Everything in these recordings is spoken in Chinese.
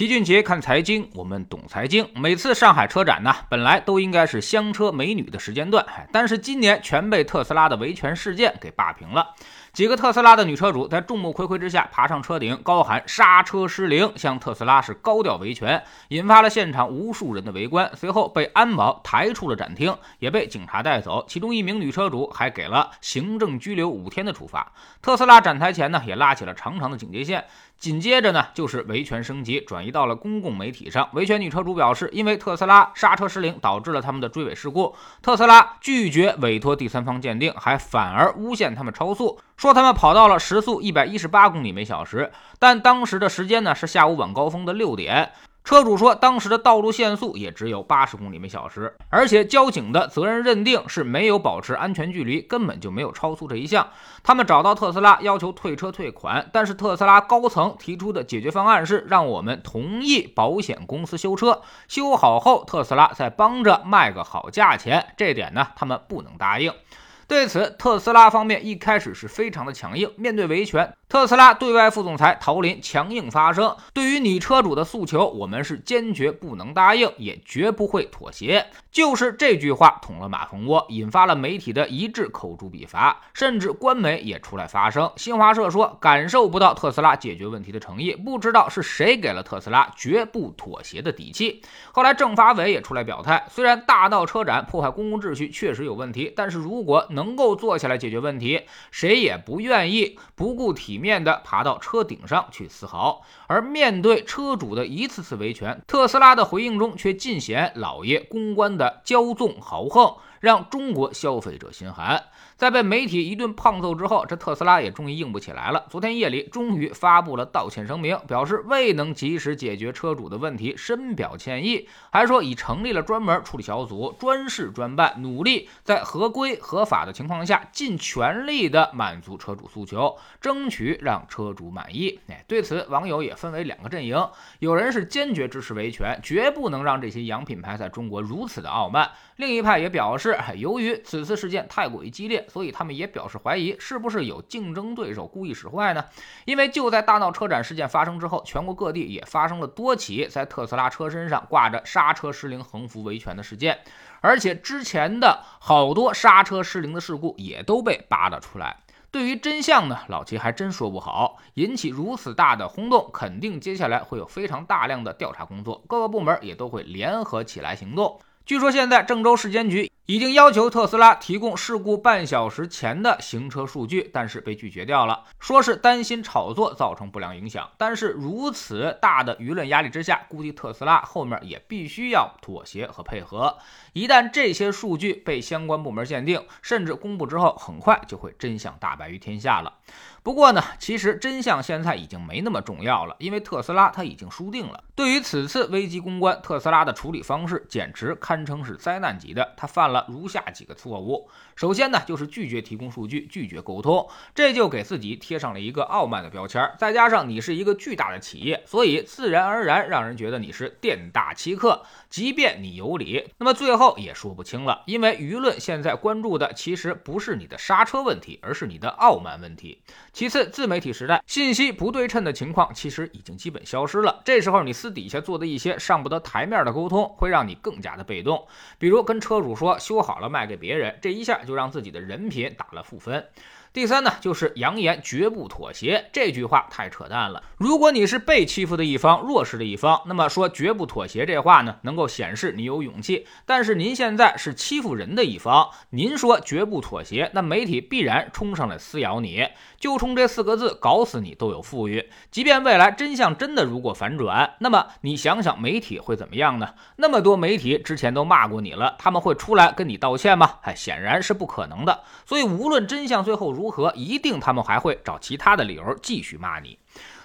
齐俊杰看财经，我们懂财经。每次上海车展呢，本来都应该是香车美女的时间段，但是今年全被特斯拉的维权事件给霸屏了。几个特斯拉的女车主在众目睽睽之下爬上车顶，高喊刹车失灵，向特斯拉是高调维权，引发了现场无数人的围观。随后被安保抬出了展厅，也被警察带走。其中一名女车主还给了行政拘留五天的处罚。特斯拉展台前呢，也拉起了长长的警戒线。紧接着呢，就是维权升级，转移到了公共媒体上。维权女车主表示，因为特斯拉刹车失灵，导致了他们的追尾事故。特斯拉拒绝委托第三方鉴定，还反而诬陷他们超速，说他们跑到了时速一百一十八公里每小时，但当时的时间呢是下午晚高峰的六点。车主说，当时的道路限速也只有八十公里每小时，而且交警的责任认定是没有保持安全距离，根本就没有超速这一项。他们找到特斯拉要求退车退款，但是特斯拉高层提出的解决方案是让我们同意保险公司修车，修好后特斯拉再帮着卖个好价钱。这点呢，他们不能答应。对此，特斯拉方面一开始是非常的强硬。面对维权，特斯拉对外副总裁陶林强硬发声：“对于女车主的诉求，我们是坚决不能答应，也绝不会妥协。”就是这句话捅了马蜂窝，引发了媒体的一致口诛笔伐，甚至官媒也出来发声。新华社说：“感受不到特斯拉解决问题的诚意，不知道是谁给了特斯拉绝不妥协的底气。”后来，政法委也出来表态：虽然大闹车展破坏公共秩序确实有问题，但是如果能够坐下来解决问题，谁也不愿意不顾体面的爬到车顶上去嘶嚎。而面对车主的一次次维权，特斯拉的回应中却尽显老爷公关的骄纵豪横。让中国消费者心寒。在被媒体一顿胖揍之后，这特斯拉也终于硬不起来了。昨天夜里，终于发布了道歉声明，表示未能及时解决车主的问题，深表歉意。还说已成立了专门处理小组，专事专办，努力在合规合法的情况下，尽全力的满足车主诉求，争取让车主满意。哎，对此，网友也分为两个阵营，有人是坚决支持维权，绝不能让这些洋品牌在中国如此的傲慢；另一派也表示。由于此次事件太过于激烈，所以他们也表示怀疑，是不是有竞争对手故意使坏呢？因为就在大闹车展事件发生之后，全国各地也发生了多起在特斯拉车身上挂着刹车失灵横幅维权的事件，而且之前的好多刹车失灵的事故也都被扒了出来。对于真相呢，老齐还真说不好。引起如此大的轰动，肯定接下来会有非常大量的调查工作，各个部门也都会联合起来行动。据说现在郑州市监局已经要求特斯拉提供事故半小时前的行车数据，但是被拒绝掉了，说是担心炒作造成不良影响。但是如此大的舆论压力之下，估计特斯拉后面也必须要妥协和配合。一旦这些数据被相关部门鉴定，甚至公布之后，很快就会真相大白于天下了。不过呢，其实真相现在已经没那么重要了，因为特斯拉它已经输定了。对于此次危机公关，特斯拉的处理方式简直堪称是灾难级的。他犯了如下几个错误：首先呢，就是拒绝提供数据，拒绝沟通，这就给自己贴上了一个傲慢的标签。再加上你是一个巨大的企业，所以自然而然让人觉得你是店大欺客。即便你有理，那么最后也说不清了，因为舆论现在关注的其实不是你的刹车问题，而是你的傲慢问题。其次，自媒体时代信息不对称的情况其实已经基本消失了。这时候你私底下做的一些上不得台面的沟通，会让你更加的被动。比如跟车主说修好了卖给别人，这一下就让自己的人品打了负分。第三呢，就是扬言绝不妥协，这句话太扯淡了。如果你是被欺负的一方，弱势的一方，那么说绝不妥协这话呢，能够显示你有勇气。但是您现在是欺负人的一方，您说绝不妥协，那媒体必然冲上来撕咬你，就冲这四个字搞死你都有富裕。即便未来真相真的如果反转，那么你想想媒体会怎么样呢？那么多媒体之前都骂过你了，他们会出来跟你道歉吗？哎，显然是不可能的。所以无论真相最后如，何？一定他们还会找其他的理由继续骂你。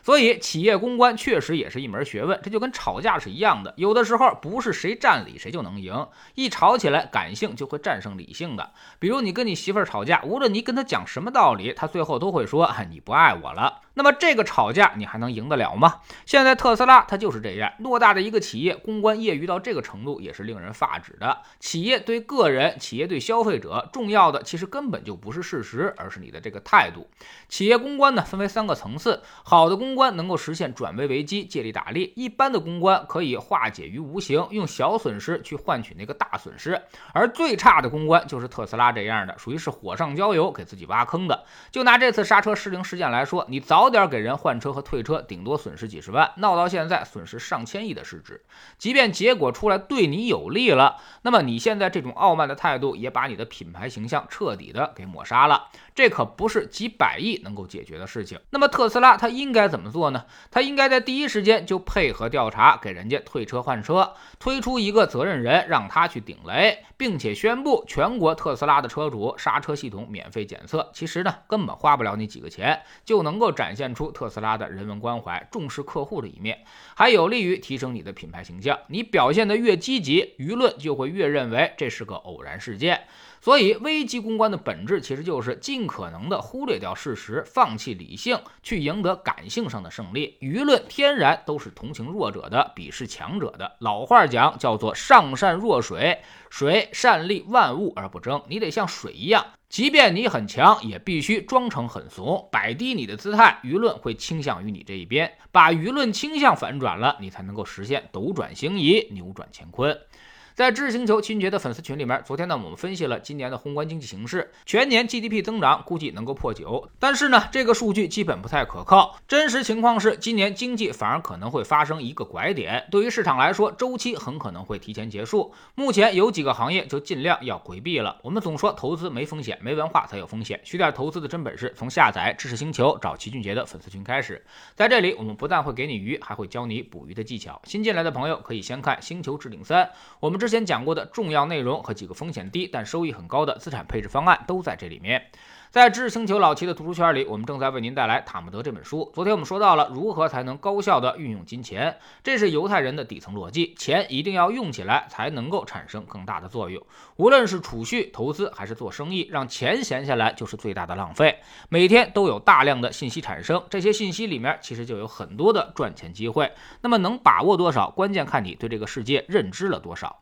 所以企业公关确实也是一门学问，这就跟吵架是一样的。有的时候不是谁占理谁就能赢，一吵起来感性就会战胜理性的。比如你跟你媳妇儿吵架，无论你跟她讲什么道理，她最后都会说：“你不爱我了。”那么这个吵架你还能赢得了吗？现在特斯拉它就是这样，偌大的一个企业，公关业余到这个程度也是令人发指的。企业对个人，企业对消费者，重要的其实根本就不是事实，而是你的这个态度。企业公关呢分为三个层次，好的公关能够实现转危为机，借力打力；一般的公关可以化解于无形，用小损失去换取那个大损失；而最差的公关就是特斯拉这样的，属于是火上浇油，给自己挖坑的。就拿这次刹车失灵事件来说，你早早点给人换车和退车，顶多损失几十万，闹到现在损失上千亿的市值。即便结果出来对你有利了，那么你现在这种傲慢的态度，也把你的品牌形象彻底的给抹杀了。这可不是几百亿能够解决的事情。那么特斯拉它应该怎么做呢？它应该在第一时间就配合调查，给人家退车换车，推出一个责任人让他去顶雷，并且宣布全国特斯拉的车主刹车系统免费检测。其实呢，根本花不了你几个钱，就能够展现出特斯拉的人文关怀、重视客户的一面，还有利于提升你的品牌形象。你表现得越积极，舆论就会越认为这是个偶然事件。所以，危机公关的本质其实就是尽可能的忽略掉事实，放弃理性，去赢得感性上的胜利。舆论天然都是同情弱者的，鄙视强者的。老话讲叫做“上善若水”，水善利万物而不争。你得像水一样，即便你很强，也必须装成很怂，摆低你的姿态，舆论会倾向于你这一边。把舆论倾向反转了，你才能够实现斗转星移，扭转乾坤。在知识星球秦杰的粉丝群里面，昨天呢，我们分析了今年的宏观经济形势，全年 GDP 增长估计能够破九，但是呢，这个数据基本不太可靠。真实情况是，今年经济反而可能会发生一个拐点，对于市场来说，周期很可能会提前结束。目前有几个行业就尽量要规避了。我们总说投资没风险，没文化才有风险。学点投资的真本事，从下载知识星球找齐俊杰的粉丝群开始。在这里，我们不但会给你鱼，还会教你捕鱼的技巧。新进来的朋友可以先看《星球置顶三》，我们这之前讲过的重要内容和几个风险低但收益很高的资产配置方案都在这里面。在知识星球老齐的读书圈里，我们正在为您带来《塔木德》这本书。昨天我们说到了如何才能高效的运用金钱，这是犹太人的底层逻辑：钱一定要用起来，才能够产生更大的作用。无论是储蓄、投资还是做生意，让钱闲下来就是最大的浪费。每天都有大量的信息产生，这些信息里面其实就有很多的赚钱机会。那么能把握多少，关键看你对这个世界认知了多少。